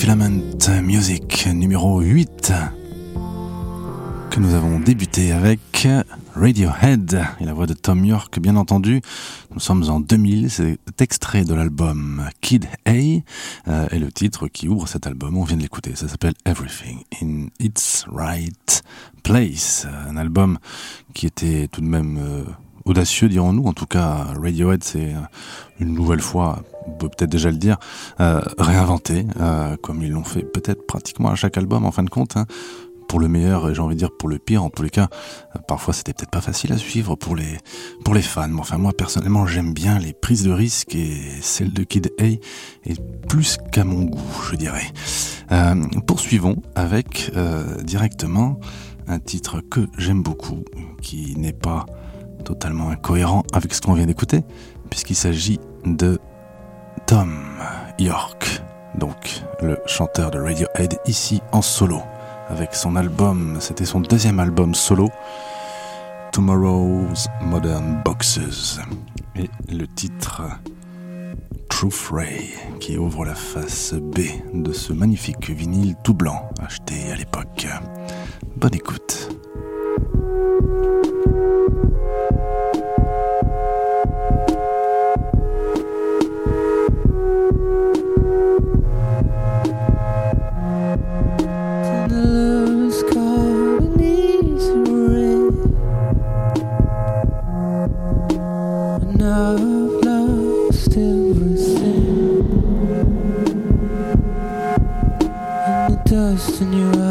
Filament Music numéro 8 que nous avons débuté avec Radiohead et la voix de Tom York, bien entendu. Nous sommes en 2000, c'est extrait de l'album Kid A euh, et le titre qui ouvre cet album, on vient de l'écouter, ça s'appelle Everything in its Right Place. Un album qui était tout de même euh, audacieux, dirons-nous. En tout cas, Radiohead, c'est euh, une nouvelle fois, on peut peut-être déjà le dire, euh, réinventé, euh, comme ils l'ont fait peut-être pratiquement à chaque album en fin de compte. Hein pour le meilleur et j'ai envie de dire pour le pire. En tous les cas, euh, parfois c'était peut-être pas facile à suivre pour les pour les fans. Mais enfin moi personnellement j'aime bien les prises de risque et celle de Kid A est plus qu'à mon goût, je dirais. Euh, poursuivons avec directement un titre que j'aime beaucoup, qui n'est pas totalement incohérent avec ce qu'on vient d'écouter, puisqu'il s'agit de Tom York, donc le chanteur de Radiohead ici en solo avec son album, c'était son deuxième album solo, Tomorrow's Modern Boxes. Et le titre Truth Ray, qui ouvre la face B de ce magnifique vinyle tout blanc acheté à l'époque. Bonne écoute. In your eyes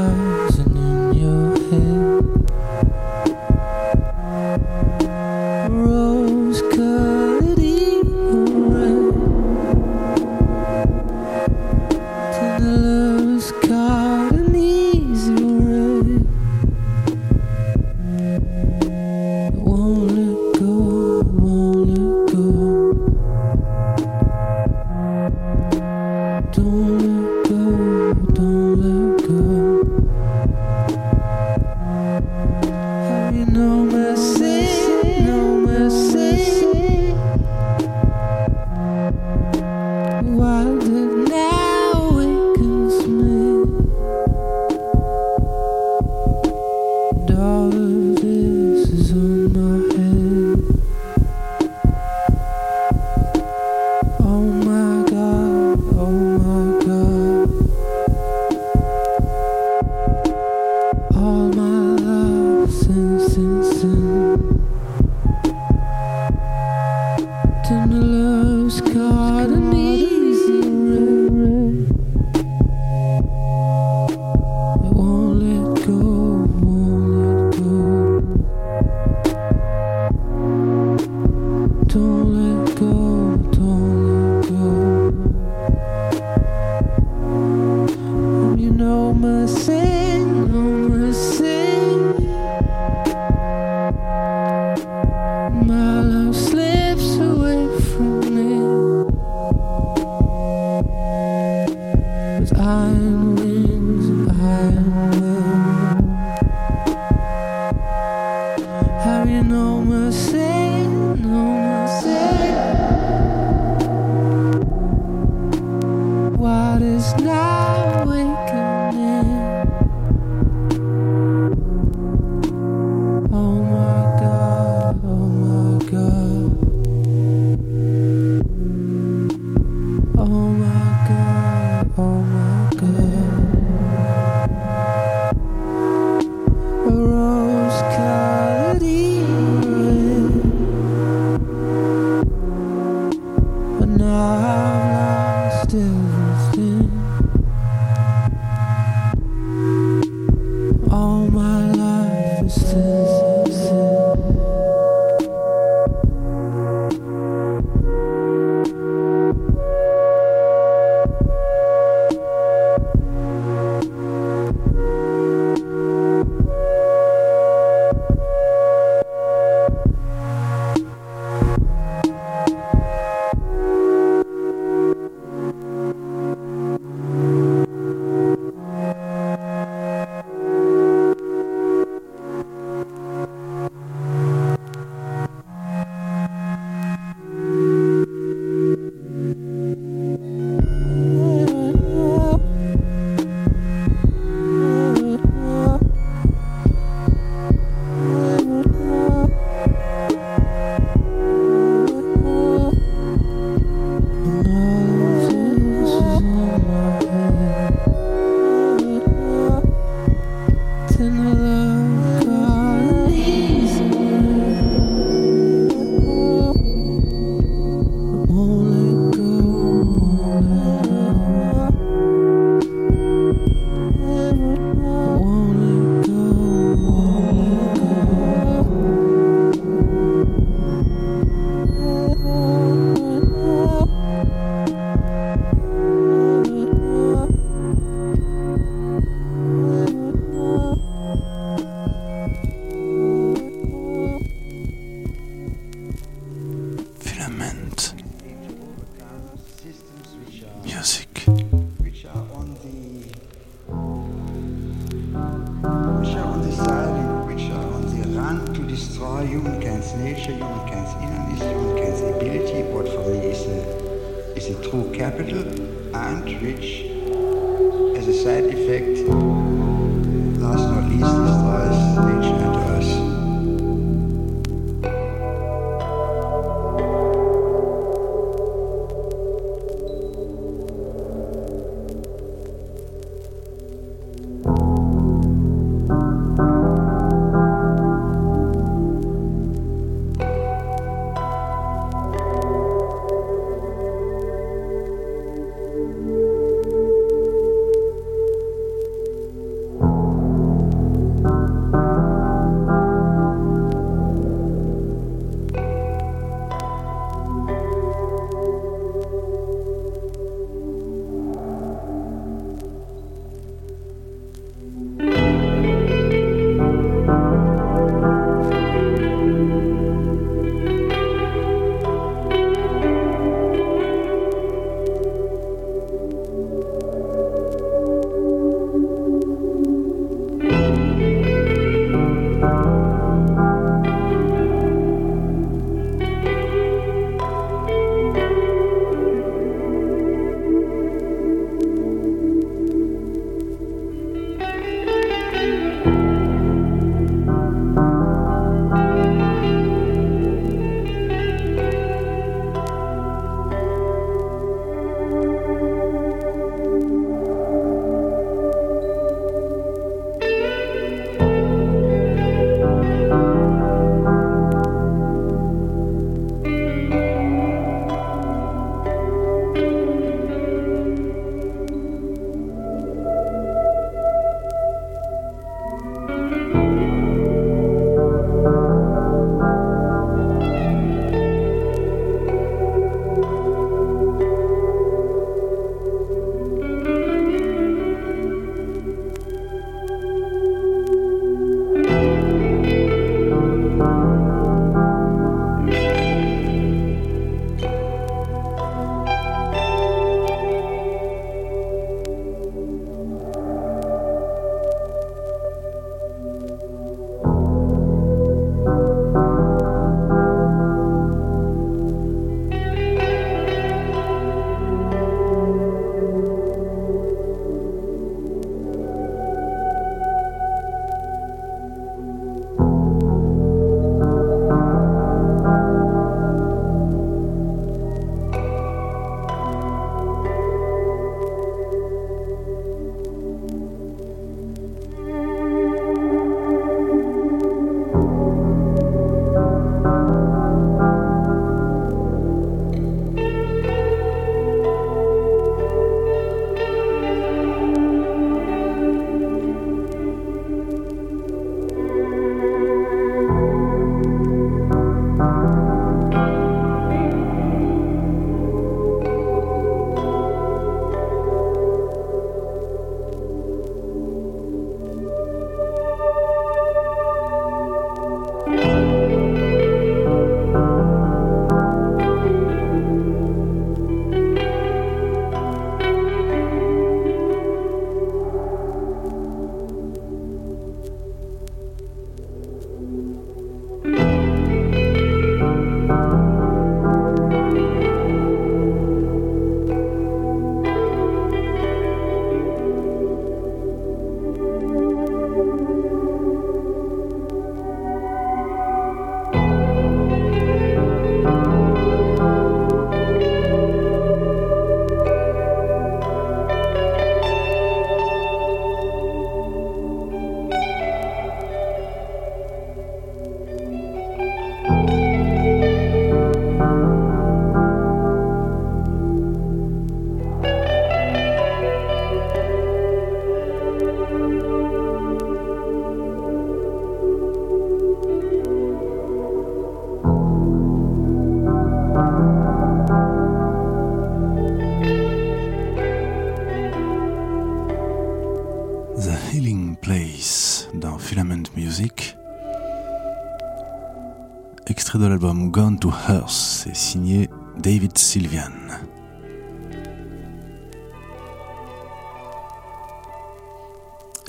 David Sylvian.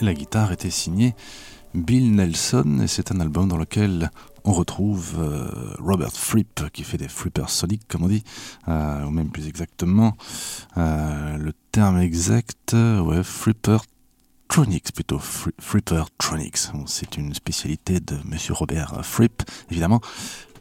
La guitare était signée Bill Nelson et c'est un album dans lequel on retrouve euh, Robert Fripp qui fait des flippers soniques, comme on dit, euh, ou même plus exactement, euh, le terme exact, ouais, flipper Tronics plutôt, Fri-. Bon, C'est une spécialité de Monsieur Robert Fripp, évidemment,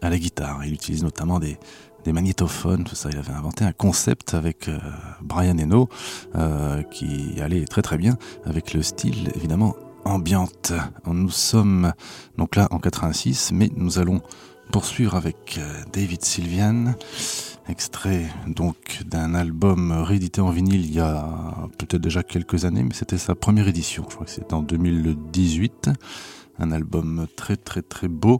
à la guitare. Il utilise notamment des, des magnétophones, tout ça. Il avait inventé un concept avec euh, Brian Eno euh, qui allait très très bien avec le style évidemment ambiante. Nous sommes donc là en 86, mais nous allons poursuivre avec euh, David Sylvian, extrait donc d'un album réédité en vinyle il y a peut-être déjà quelques années, mais c'était sa première édition. Je crois que c'était en 2018. Un album très très très beau,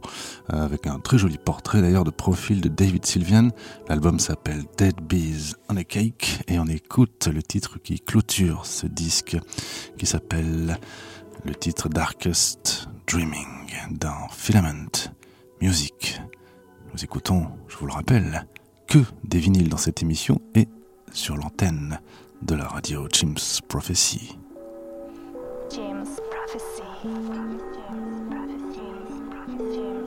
euh, avec un très joli portrait d'ailleurs de profil de David Sylvian. L'album s'appelle Dead Bees on a Cake et on écoute le titre qui clôture ce disque qui s'appelle le titre Darkest Dreaming dans Filament Music. Nous écoutons, je vous le rappelle, que des vinyles dans cette émission et sur l'antenne de la radio Jim's Prophecy. James Prophecy. James Prophecy. James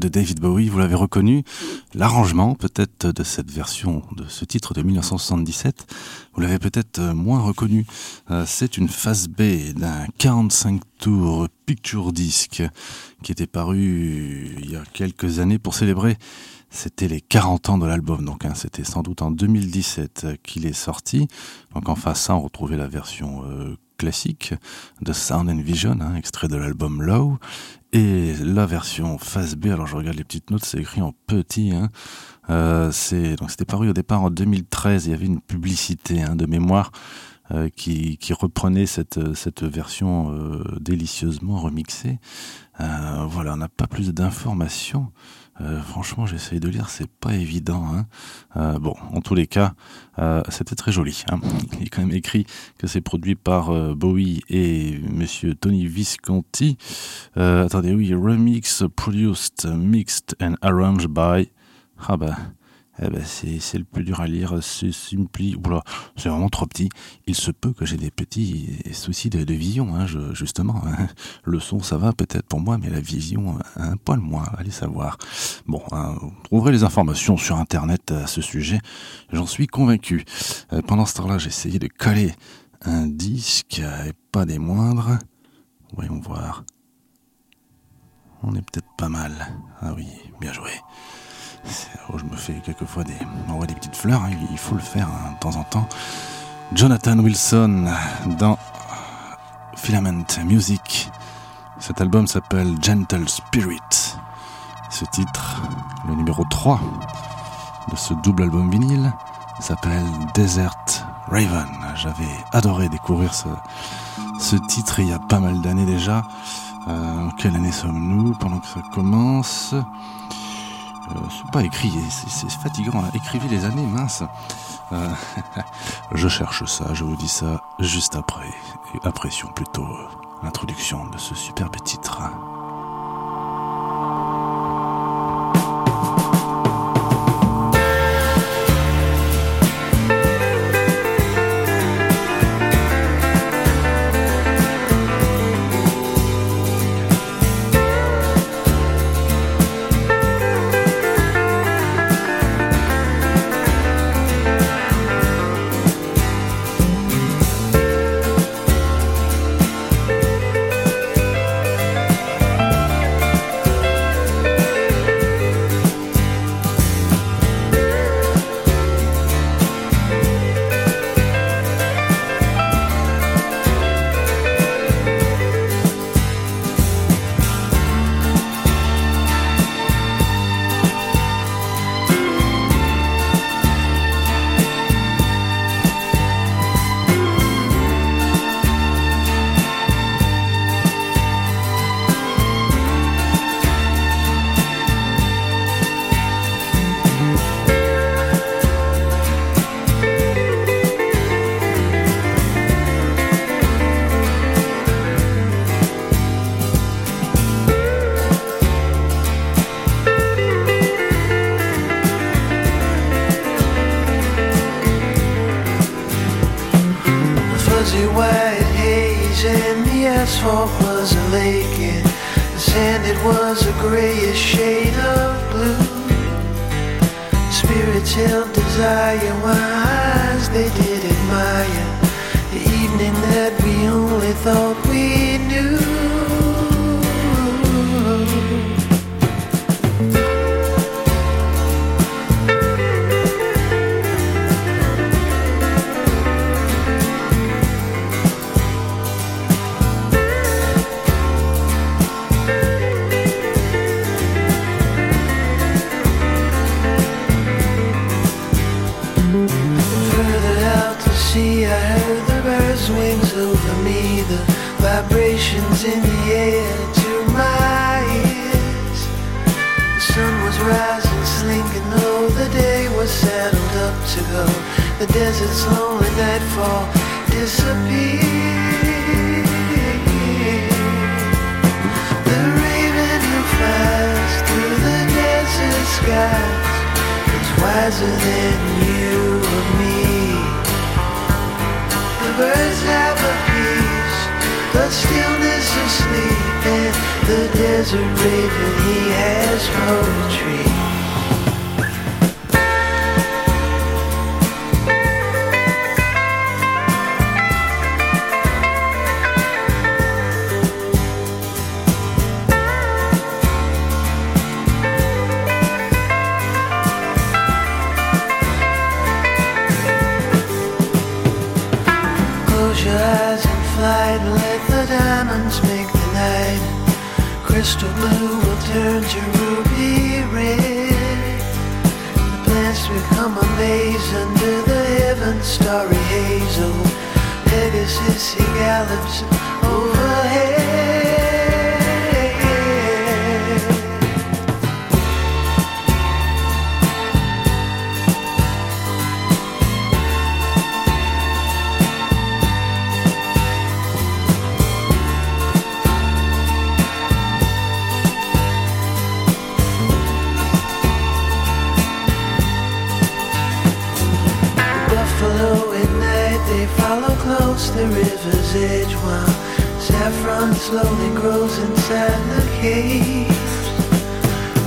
de David Bowie, vous l'avez reconnu. L'arrangement, peut-être, de cette version, de ce titre de 1977, vous l'avez peut-être moins reconnu. Euh, C'est une phase B d'un 45 tours picture disc qui était paru il y a quelques années pour célébrer c'était les 40 ans de l'album, donc hein, c'était sans doute en 2017 qu'il est sorti. Donc en face ça, on retrouvait la version euh, classique de Sound and Vision, hein, extrait de l'album Low, et la version phase B. Alors je regarde les petites notes, c'est écrit en petit. Hein. Euh, donc c'était paru au départ en 2013. Il y avait une publicité hein, de mémoire. euh, qui, qui reprenait cette, cette version euh, délicieusement remixée. Voilà, on n'a pas plus d'informations. Euh, franchement, j'essaye de lire, c'est pas évident. Hein. Euh, bon, en tous les cas, euh, c'était très joli. Hein. Il est quand même écrit que c'est produit par Bowie et Monsieur Tony Visconti. Attendez, oui, remix, produced, mixed and arranged by. Ah bah. Eh ben c'est, le plus dur à lire, c'est vraiment trop petit. Il se peut que j'ai des petits soucis de, vision, hein, justement. hein. Le son, ça va peut-être pour moi, mais la vision, un poil moins, allez savoir. Bon, hein, vous trouverez les informations sur Internet à ce sujet, j'en suis convaincu. Euh, pendant ce temps-là, j'ai essayé de coller un disque, euh, et pas des moindres. Voyons voir. On est peut-être pas mal. Ah oui, bien joué. Je me fais quelquefois des, m'envoie des petites fleurs, hein, il faut le faire hein, de temps en temps. Jonathan Wilson dans Filament Music. Cet album s'appelle Gentle Spirit. Ce titre, le numéro 3 de ce double album vinyle, s'appelle Desert Raven. J'avais adoré découvrir ce, ce titre il y a pas mal d'années déjà. Euh, quelle année sommes-nous pendant que ça commence? Euh, c'est pas écrit, c'est fatigant. là. Écrivez les années, mince. Euh, je cherche ça, je vous dis ça juste après. Et apprécions plutôt euh, l'introduction de ce superbe titre. chill desire wine. Up. The desert's lonely nightfall disappeared. The raven who flies through the desert skies is wiser than you or me. The birds have a peace, the stillness of sleep, and the desert raven he has poetry. Crystal blue will turn to ruby red. The plants become a maze under the heavens, starry hazel. Pegasus he gallops overhead. Slowly grows inside the caves.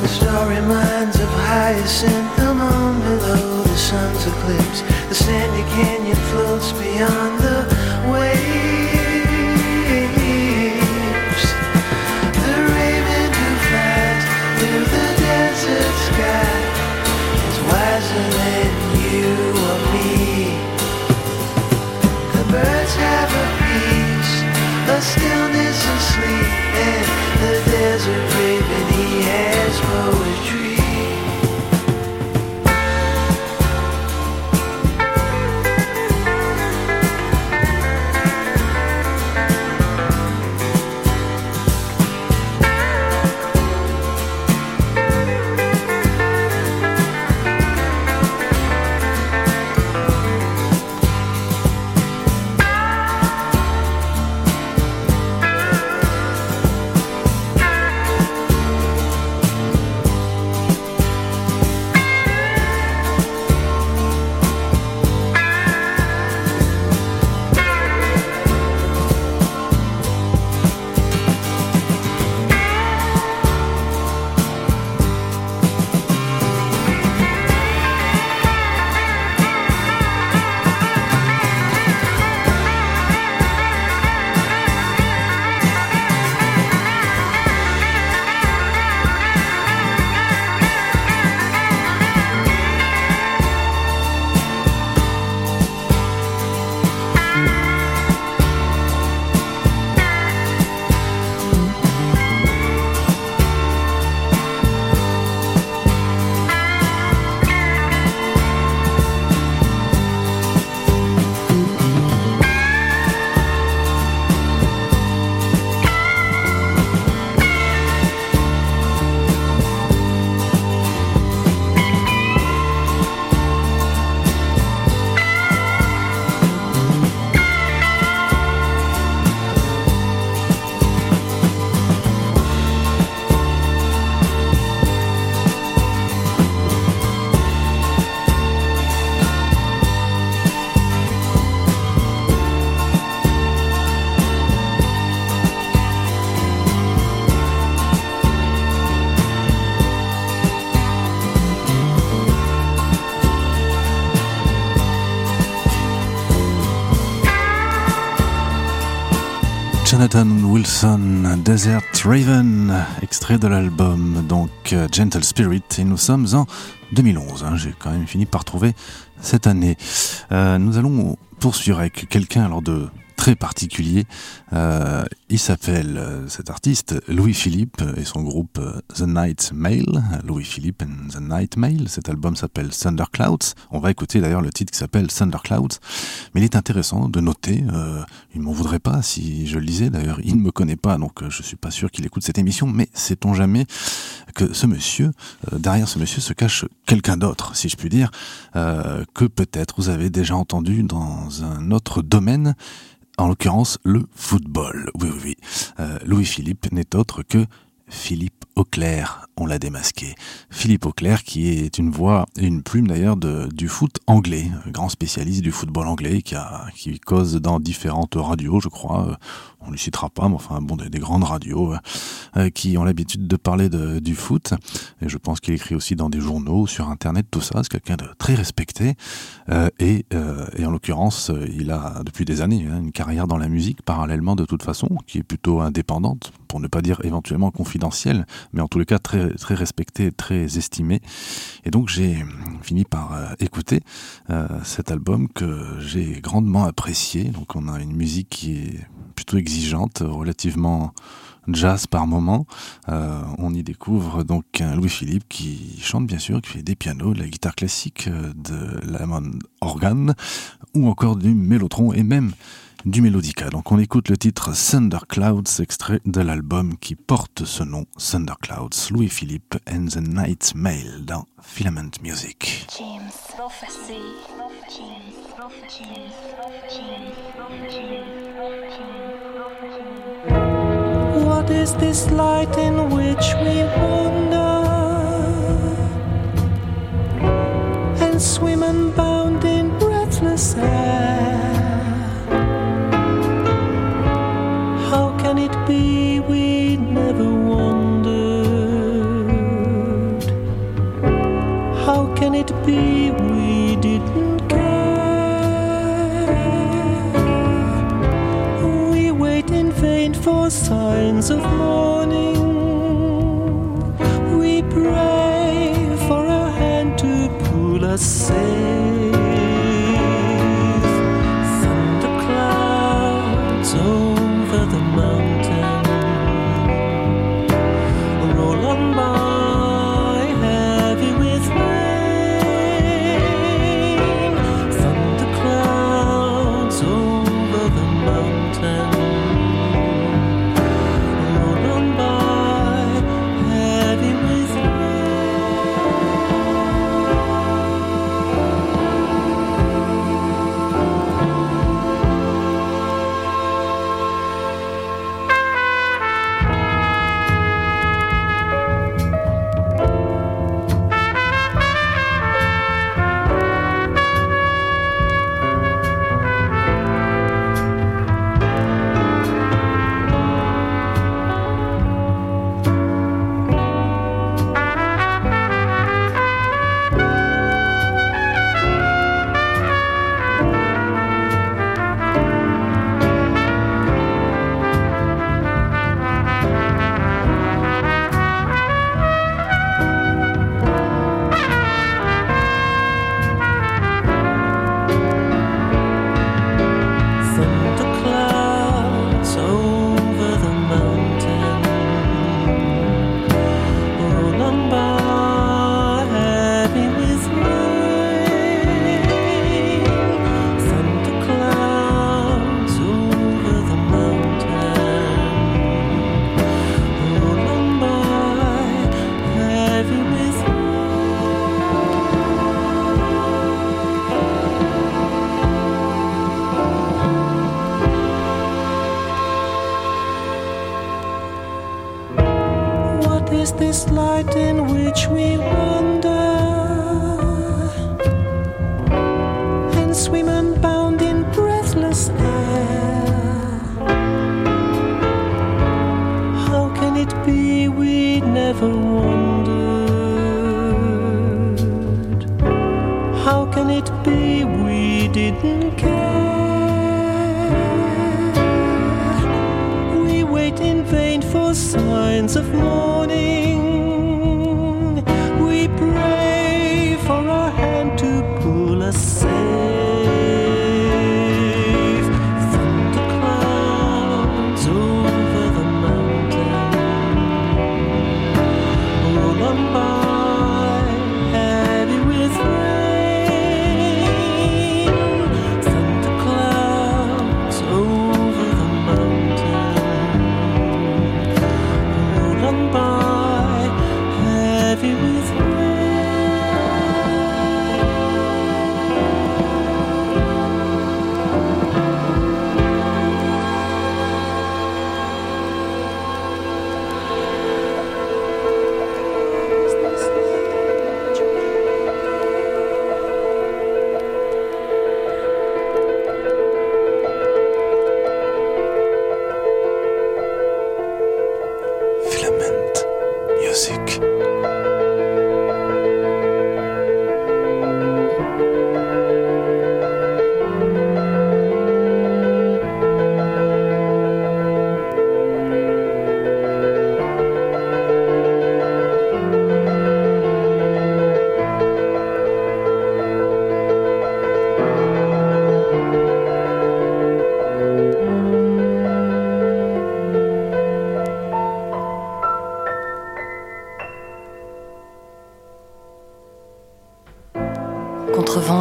The starry minds of hyacinth, the moon below the sun's eclipse. The sandy canyon floats beyond the waves. Jonathan Wilson, Desert Raven, extrait de l'album donc Gentle Spirit, et nous sommes en 2011. hein, J'ai quand même fini par trouver cette année. Euh, nous allons poursuivre avec quelqu'un alors de particulier. Euh, il s'appelle, euh, cet artiste, Louis Philippe et son groupe euh, The Night Mail. Louis Philippe and The Night Mail. Cet album s'appelle Thunderclouds. On va écouter d'ailleurs le titre qui s'appelle Thunderclouds. Mais il est intéressant de noter, il m'en voudrait pas si je le lisais d'ailleurs, il ne me connaît pas, donc je suis pas sûr qu'il écoute cette émission, mais sait-on jamais que ce monsieur, derrière ce monsieur se cache quelqu'un d'autre, si je puis dire, que peut-être vous avez déjà entendu dans un autre domaine, en l'occurrence le football. Oui, oui, oui. Euh, Louis-Philippe n'est autre que Philippe Auclair, on l'a démasqué. Philippe Auclair qui est une voix et une plume d'ailleurs du foot anglais, grand spécialiste du football anglais qui, cause dans différentes radios, je crois. Euh, On ne lui citera pas, mais enfin bon, des, des grandes radios euh, euh, qui ont l'habitude de parler du foot. Et je pense qu'il écrit aussi dans des journaux, sur Internet, tout ça. C'est quelqu'un de très respecté. Et, et en l'occurrence, il a depuis des années hein, une carrière dans la musique parallèlement de toute façon, qui est plutôt indépendante, pour ne pas dire éventuellement confidentielle, mais en tous les cas très, très respectée, très estimée. Et donc j'ai fini par euh, écouter euh, cet album que j'ai grandement apprécié. Donc on a une musique qui est plutôt exigeante, relativement jazz par moment. Euh, on y découvre donc un Louis-Philippe qui chante bien sûr, qui fait des pianos, de la guitare classique, de l'amon organe ou encore du mélotron et même du mélodica. Donc on écoute le titre Thunderclouds, extrait de l'album qui porte ce nom, Thunderclouds, Louis-Philippe and the Night Mail dans Filament Music. James. What is this light in which we wander? And swim unbound in breathless air? Be we didn't care? We wait in vain for signs of morning.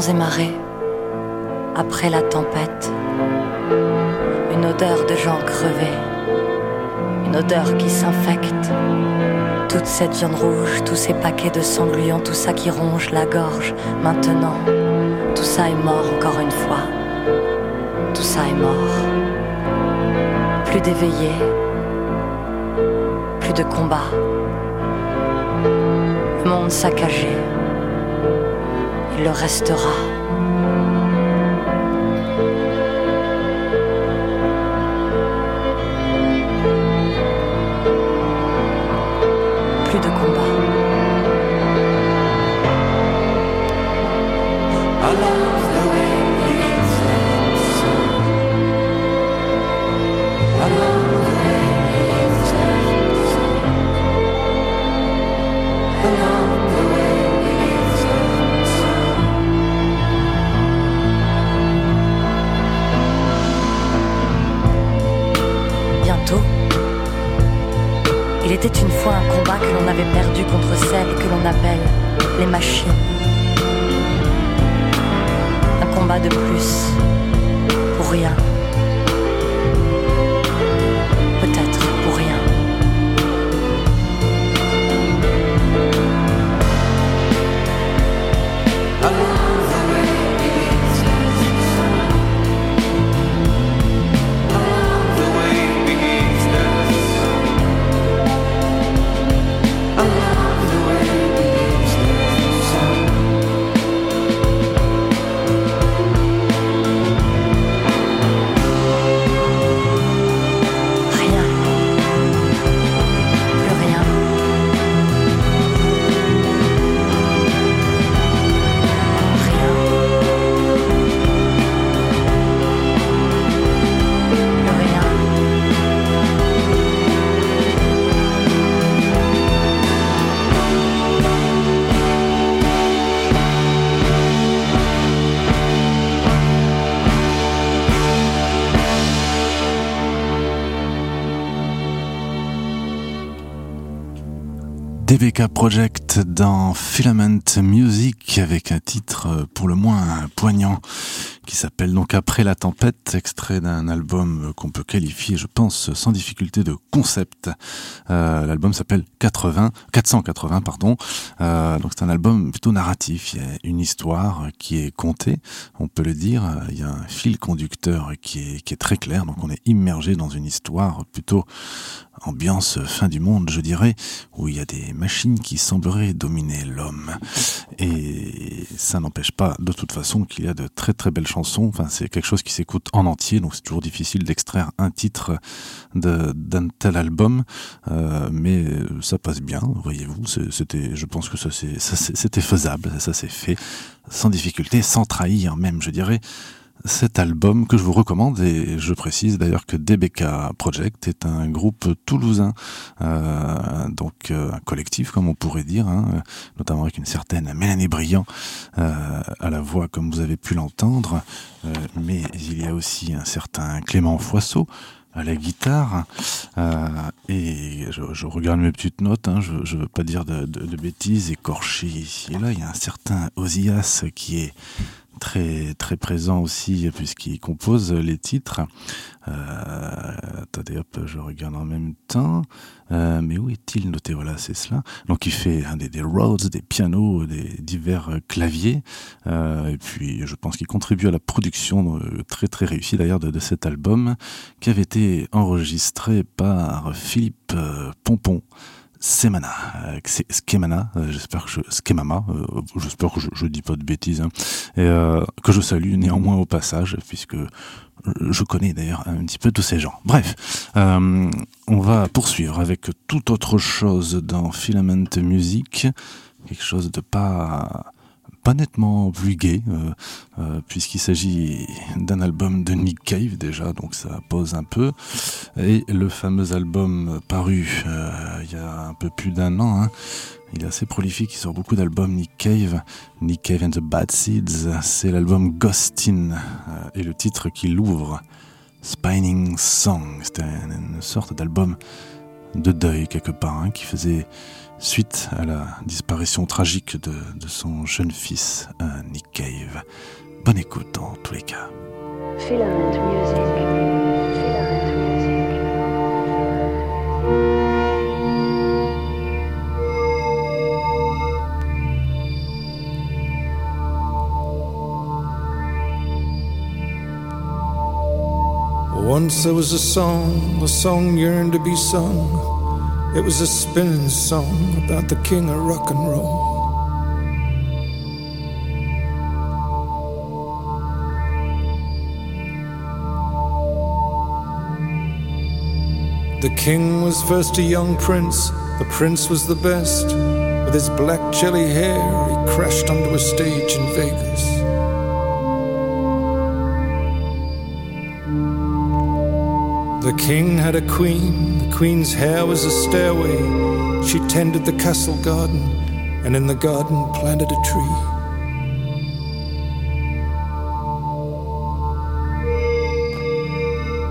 Et marées, après la tempête, une odeur de gens crevés, une odeur qui s'infecte, toute cette viande rouge, tous ces paquets de sanglions, tout ça qui ronge la gorge, maintenant, tout ça est mort encore une fois, tout ça est mort, plus d'éveillés, plus de combats, le monde saccagé le restera. Un combat que l'on avait perdu contre celles que l'on appelle les machines. Un combat de plus, pour rien. DBK Project dans Filament Music avec un titre pour le moins poignant s'appelle donc Après la tempête, extrait d'un album qu'on peut qualifier, je pense, sans difficulté de concept. Euh, L'album s'appelle 80, 480, pardon. Euh, donc c'est un album plutôt narratif. Il y a une histoire qui est contée, on peut le dire. Il y a un fil conducteur qui est, qui est très clair. Donc on est immergé dans une histoire plutôt ambiance fin du monde, je dirais, où il y a des machines qui sembleraient dominer l'homme. Et ça n'empêche pas, de toute façon, qu'il y a de très très belles chansons. Enfin, c'est quelque chose qui s'écoute en entier, donc c'est toujours difficile d'extraire un titre d'un tel album, Euh, mais ça passe bien, voyez-vous. C'était, je pense que ça, c'était faisable, ça s'est fait sans difficulté, sans trahir même, je dirais cet album que je vous recommande et je précise d'ailleurs que DBK Project est un groupe toulousain, euh, donc euh, un collectif comme on pourrait dire, hein, notamment avec une certaine Mélanie Briand euh, à la voix comme vous avez pu l'entendre, euh, mais il y a aussi un certain Clément Foisseau à la guitare. Euh, et je, regarde mes petites notes, hein, je ne veux pas dire de bêtises écorchées ici et là, il y a un certain Osias qui est très très présent aussi puisqu'il compose les titres. Euh, attendez hop, je regarde en même temps. Euh, mais où est-il noté? Voilà, c'est cela. Donc il fait des, des Rhodes, des pianos, des divers claviers. Euh, et puis je pense qu'il contribue à la production euh, très très réussie d'ailleurs de, de cet album qui avait été enregistré par Philippe Pompon. Semana, euh, Skemana, euh, j'espère que je, Skemama, euh, j'espère que je, dis pas de bêtises, hein, et euh, que je salue néanmoins au passage, puisque je connais d'ailleurs un petit peu tous ces gens. Bref, euh, on va poursuivre avec toute autre chose dans Filament Music, quelque chose de pas pas nettement plus gai, euh, euh, puisqu'il s'agit d'un album de Nick Cave déjà, donc ça pose un peu. Et le fameux album paru euh, il y a un peu plus d'un an, hein, il est assez prolifique, il sort beaucoup d'albums Nick Cave. Nick Cave and the Bad Seeds, c'est l'album Ghostin, euh, et le titre qui l'ouvre, Spining Song. C'était une sorte d'album de deuil quelque part, hein, qui faisait suite à la disparition tragique de, de son jeune fils, euh, Nick Cave. Bonne écoute en tous les cas. Filament music. Filament music. Once there was a song, a song yearned to be sung. It was a spinning song about the king of rock and roll. The king was first a young prince, the prince was the best. With his black jelly hair, he crashed onto a stage in Vegas. The king had a queen, the queen's hair was a stairway. She tended the castle garden, and in the garden planted a tree.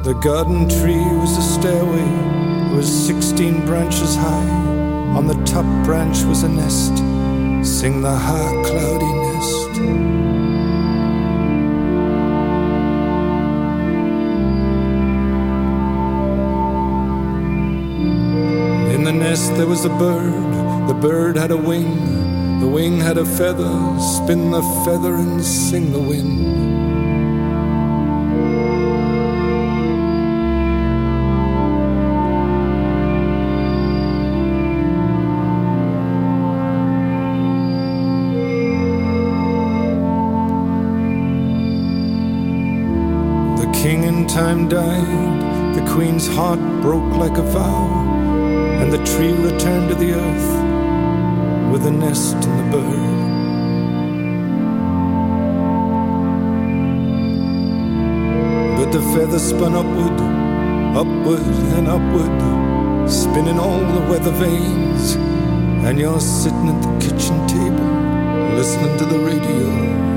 The garden tree was a stairway, it was 16 branches high. On the top branch was a nest, sing the high cloudy nest. Nest there was a bird, the bird had a wing, the wing had a feather, spin the feather and sing the wind. The king in time died, the queen's heart broke like a vow, and the tree returned to the earth with the nest and the bird. But the feather spun upward, upward and upward, spinning all the weather vanes, and you're sitting at the kitchen table, listening to the radio.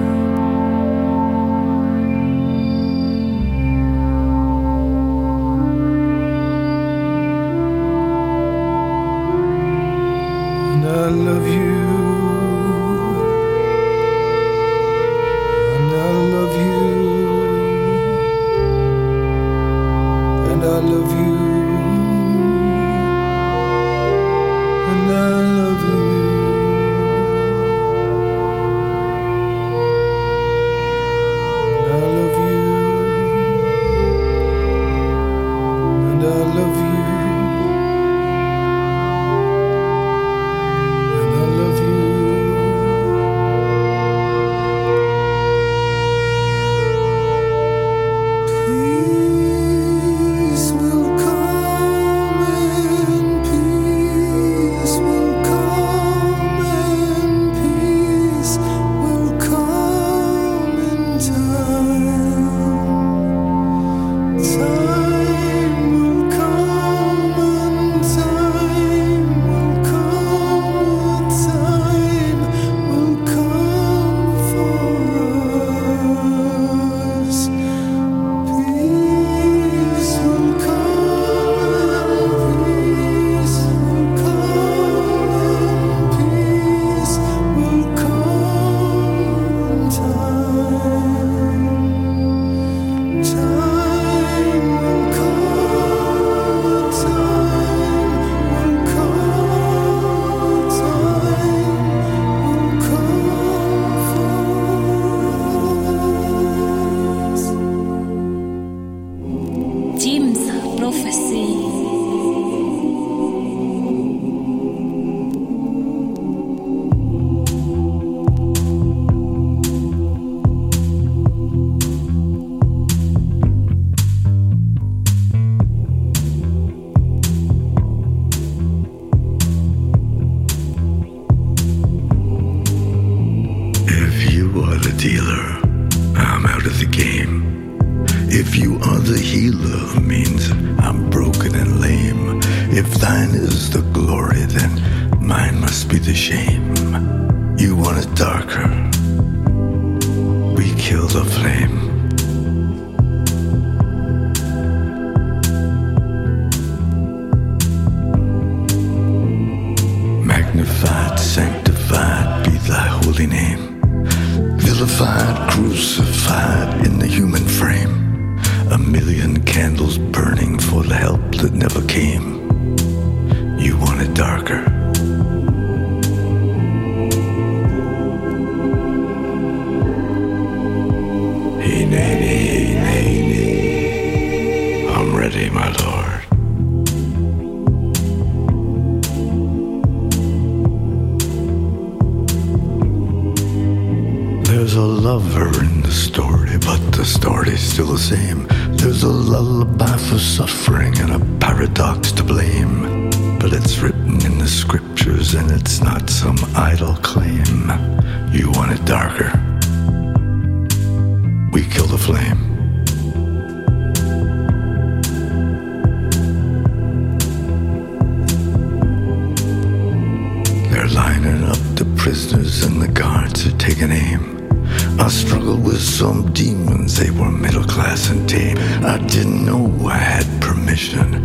Darker? We kill the flame. They're lining up the prisoners and the guards are taking aim. I struggled with some demons, they were middle class and tame. I didn't know I had permission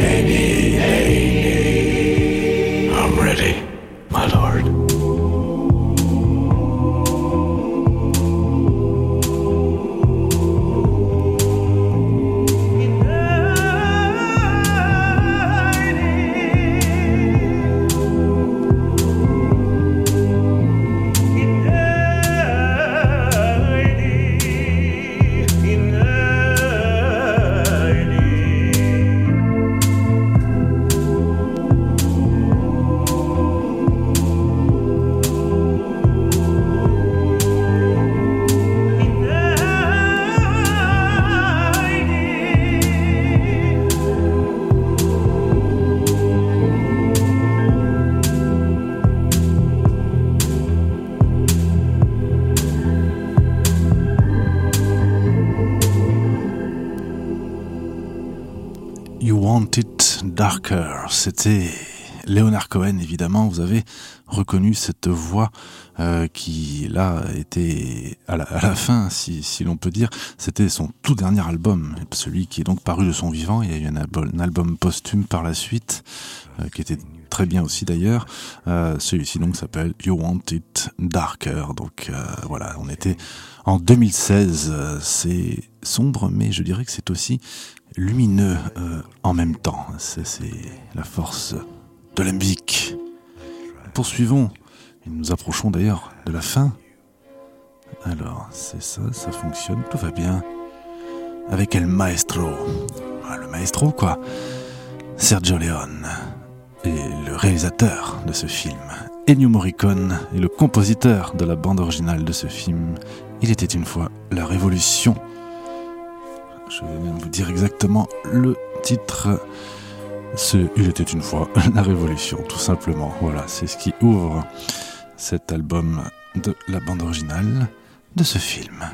Maybe C'était Leonard Cohen, évidemment. Vous avez reconnu cette voix euh, qui, là, était à la, fin, si, l'on peut dire. C'était son tout dernier album, celui qui est donc paru de son vivant. Il y a eu un album, posthume par la suite, euh, qui était très bien aussi d'ailleurs. Euh, Celui-ci donc s'appelle You Want It Darker. Donc voilà, on était en 2016. euh, C'est sombre, mais je dirais que c'est aussi lumineux euh, en même temps. C'est la force de la. Poursuivons. Nous approchons d'ailleurs de la fin. Alors, c'est ça, ça fonctionne, tout va bien. Avec El Maestro. Ah, le maestro, quoi. Sergio Leone est le réalisateur de ce film. Ennio Morricone est le compositeur de la bande originale de ce film. Il était une fois la Révolution. Je vais même vous dire exactement le titre. Il était une fois la Révolution, tout simplement. Voilà, c'est ce qui ouvre cet album de la bande originale de ce film.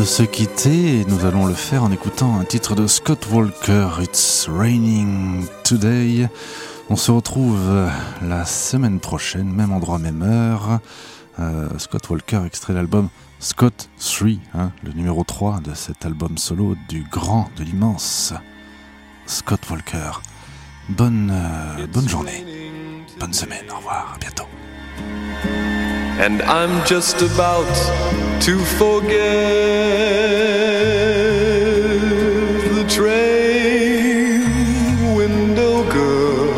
De se quitter et nous allons le faire en écoutant un titre de Scott Walker, It's Raining Today. On se retrouve la semaine prochaine, même endroit, même heure. Euh, Scott Walker, extrait l'album Scott 3, hein, le numéro 3 de cet album solo du grand, de l'immense Scott Walker. Bonne, euh, bonne journée, bonne semaine, au revoir, à bientôt. And I'm just about to forget the train window girl.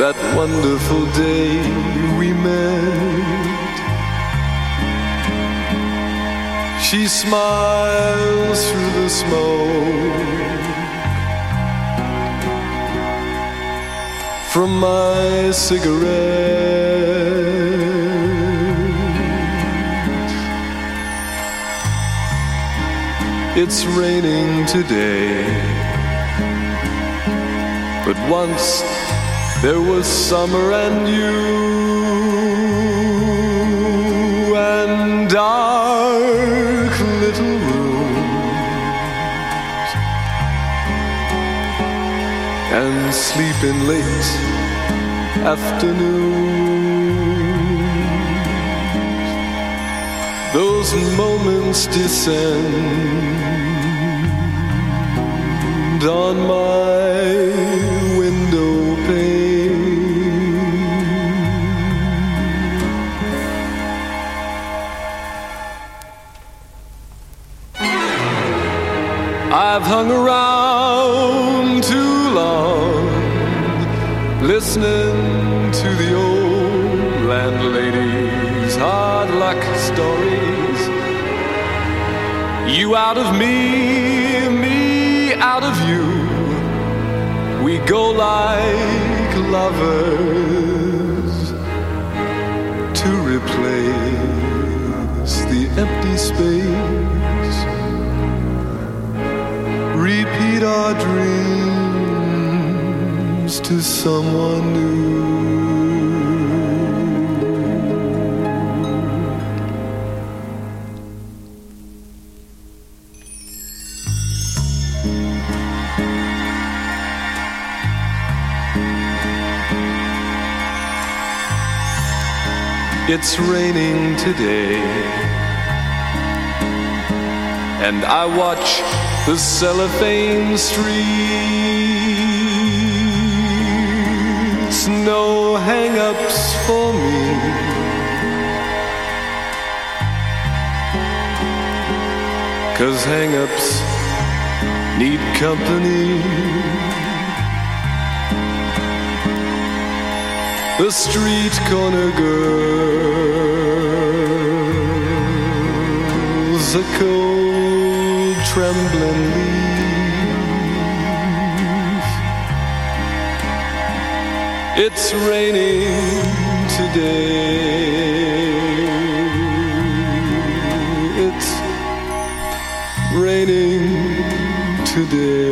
That wonderful day we met. She smiles through the smoke. From my cigarette. It's raining today, but once there was summer and you sleeping late afternoons. Those moments descend on my window pane. I've hung around listening to the old landlady's hard luck stories. You out of me, me out of you. We go like lovers to replace the empty space repeat our dreams to someone new. It's raining today and I watch the cellophane streets. No hang ups for me. Cause hang ups need company. The street corner girls, a cold trembling raining today. It's raining today.